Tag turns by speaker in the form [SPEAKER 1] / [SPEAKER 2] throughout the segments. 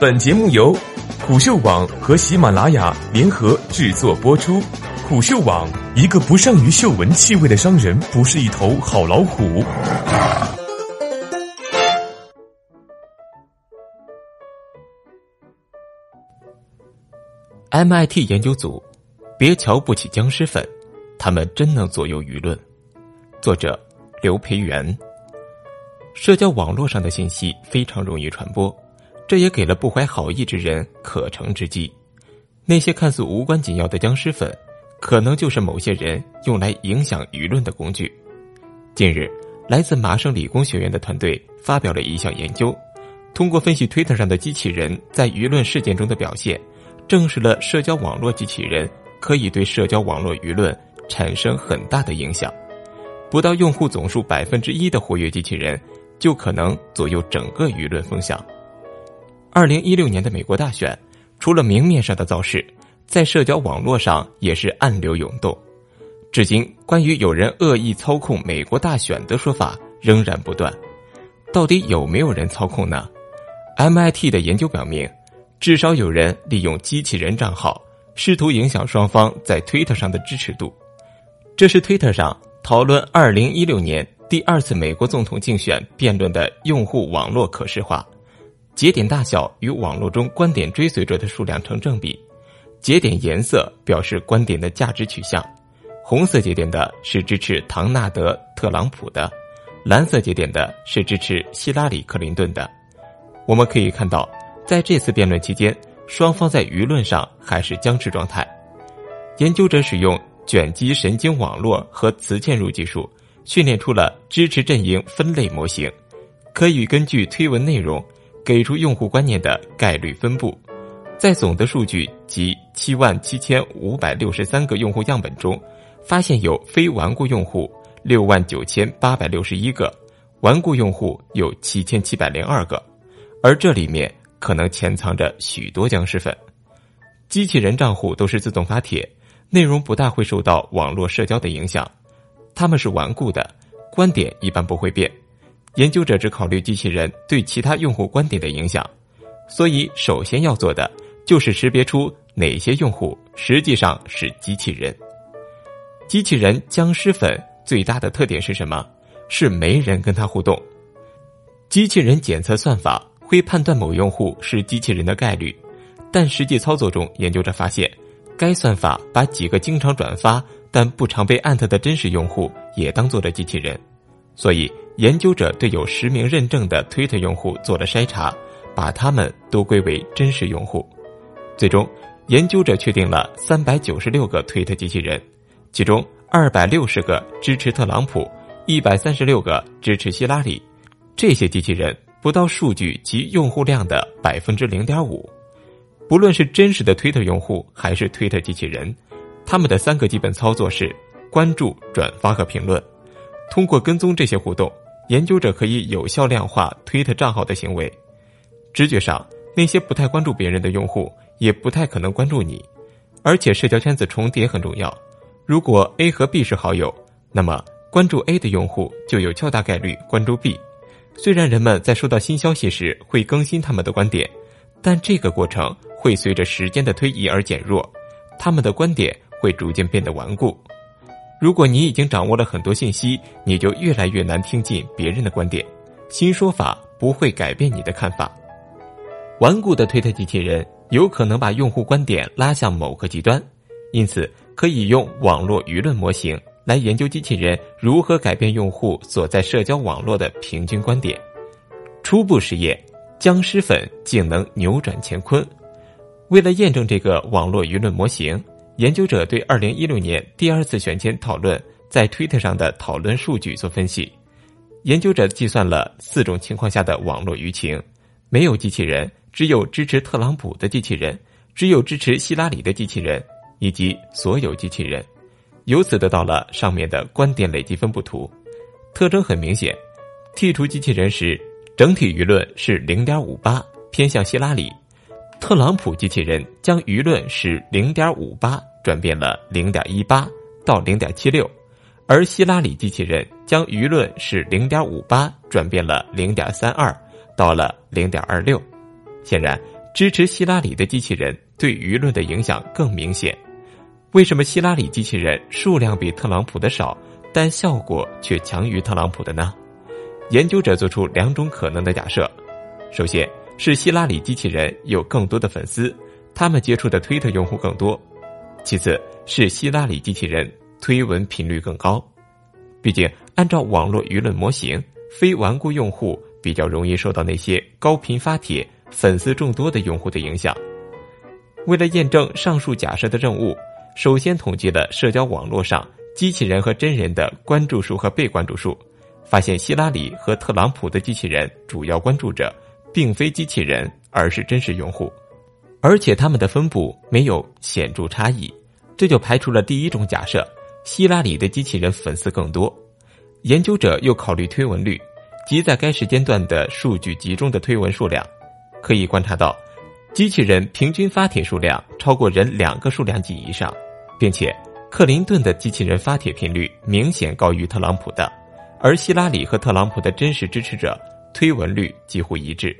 [SPEAKER 1] 本节目由虎嗅网和喜马拉雅联合制作播出。虎嗅网：一个不善于嗅闻气味的商人，不是一头好老虎。
[SPEAKER 2] MIT 研究组，别瞧不起僵尸粉，他们真能左右舆论。作者刘培元。社交网络上的信息非常容易传播，这也给了不怀好意之人可乘之机。那些看似无关紧要的僵尸粉，可能就是某些人用来影响舆论的工具。近日，来自麻省理工学院的团队发表了一项研究，通过分析推特上的机器人在舆论事件中的表现。证实了社交网络机器人可以对社交网络舆论产生很大的影响，不到用户总数百分之一的活跃机器人就可能左右整个舆论风向。二零一六年的美国大选，除了明面上的造势，在社交网络上也是暗流涌动。至今，关于有人恶意操控美国大选的说法仍然不断，到底有没有人操控呢？MIT 的研究表明。至少有人利用机器人账号，试图影响双方在推特上的支持度。这是推特上讨论二零一六年第二次美国总统竞选辩论的用户网络可视化，节点大小与网络中观点追随者的数量成正比，节点颜色表示观点的价值取向，红色节点的是支持唐纳德·特朗普的，蓝色节点的是支持希拉里·克林顿的。我们可以看到。在这次辩论期间，双方在舆论上还是僵持状态。研究者使用卷积神经网络和磁嵌入技术，训练出了支持阵营分类模型，可以根据推文内容给出用户观念的概率分布。在总的数据及七万七千五百六十三个用户样本中，发现有非顽固用户六万九千八百六十一个，顽固用户有七千七百零二个，而这里面。可能潜藏着许多僵尸粉，机器人账户都是自动发帖，内容不大会受到网络社交的影响，他们是顽固的，观点一般不会变。研究者只考虑机器人对其他用户观点的影响，所以首先要做的就是识别出哪些用户实际上是机器人。机器人僵尸粉最大的特点是什么？是没人跟他互动。机器人检测算法。会判断某用户是机器人的概率，但实际操作中，研究者发现，该算法把几个经常转发但不常被艾特的真实用户也当做了机器人，所以研究者对有实名认证的推特用户做了筛查，把他们都归为真实用户。最终，研究者确定了三百九十六个推特机器人，其中二百六十个支持特朗普，一百三十六个支持希拉里，这些机器人。不到数据及用户量的百分之零点五，不论是真实的推特用户还是推特机器人，他们的三个基本操作是关注、转发和评论。通过跟踪这些互动，研究者可以有效量化推特账号的行为。直觉上，那些不太关注别人的用户也不太可能关注你，而且社交圈子重叠很重要。如果 A 和 B 是好友，那么关注 A 的用户就有较大概率关注 B。虽然人们在收到新消息时会更新他们的观点，但这个过程会随着时间的推移而减弱，他们的观点会逐渐变得顽固。如果你已经掌握了很多信息，你就越来越难听进别人的观点，新说法不会改变你的看法。顽固的推特机器人有可能把用户观点拉向某个极端，因此可以用网络舆论模型。来研究机器人如何改变用户所在社交网络的平均观点。初步实验，僵尸粉竟能扭转乾坤。为了验证这个网络舆论模型，研究者对二零一六年第二次选前讨论在推特上的讨论数据做分析。研究者计算了四种情况下的网络舆情：没有机器人，只有支持特朗普的机器人，只有支持希拉里的机器人，以及所有机器人。由此得到了上面的观点累积分布图，特征很明显。剔除机器人时，整体舆论是零点五八，偏向希拉里；特朗普机器人将舆论是零点五八转变了零点一八到零点七六，而希拉里机器人将舆论是零点五八转变了零点三二到了零点二六。显然，支持希拉里的机器人对舆论的影响更明显。为什么希拉里机器人数量比特朗普的少，但效果却强于特朗普的呢？研究者做出两种可能的假设：首先是希拉里机器人有更多的粉丝，他们接触的推特用户更多；其次是希拉里机器人推文频率更高。毕竟，按照网络舆论模型，非顽固用户比较容易受到那些高频发帖。粉丝众多的用户的影响。为了验证上述假设的任务，首先统计了社交网络上机器人和真人的关注数和被关注数，发现希拉里和特朗普的机器人主要关注者并非机器人，而是真实用户，而且他们的分布没有显著差异，这就排除了第一种假设：希拉里的机器人粉丝更多。研究者又考虑推文率，即在该时间段的数据集中的推文数量。可以观察到，机器人平均发帖数量超过人两个数量级以上，并且克林顿的机器人发帖频率明显高于特朗普的，而希拉里和特朗普的真实支持者推文率几乎一致。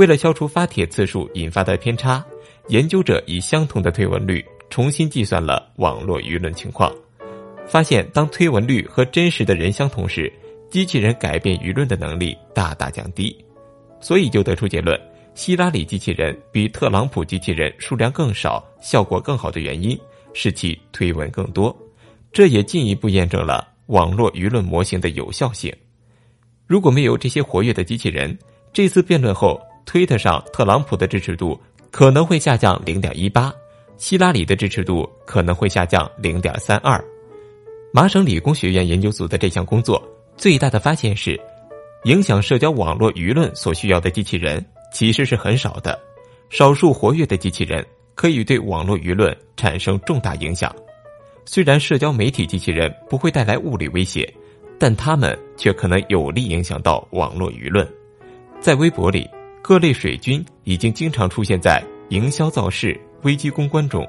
[SPEAKER 2] 为了消除发帖次数引发的偏差，研究者以相同的推文率重新计算了网络舆论情况，发现当推文率和真实的人相同时，机器人改变舆论的能力大大降低，所以就得出结论。希拉里机器人比特朗普机器人数量更少，效果更好的原因是其推文更多，这也进一步验证了网络舆论模型的有效性。如果没有这些活跃的机器人，这次辩论后，推特上特朗普的支持度可能会下降零点一八，希拉里的支持度可能会下降零点三二。麻省理工学院研究组的这项工作最大的发现是，影响社交网络舆论所需要的机器人。其实是很少的，少数活跃的机器人可以对网络舆论产生重大影响。虽然社交媒体机器人不会带来物理威胁，但它们却可能有力影响到网络舆论。在微博里，各类水军已经经常出现在营销造势、危机公关中。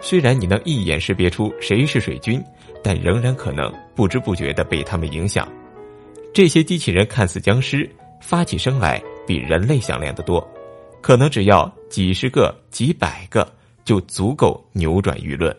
[SPEAKER 2] 虽然你能一眼识别出谁是水军，但仍然可能不知不觉地被他们影响。这些机器人看似僵尸，发起声来。比人类响亮的多，可能只要几十个、几百个就足够扭转舆论。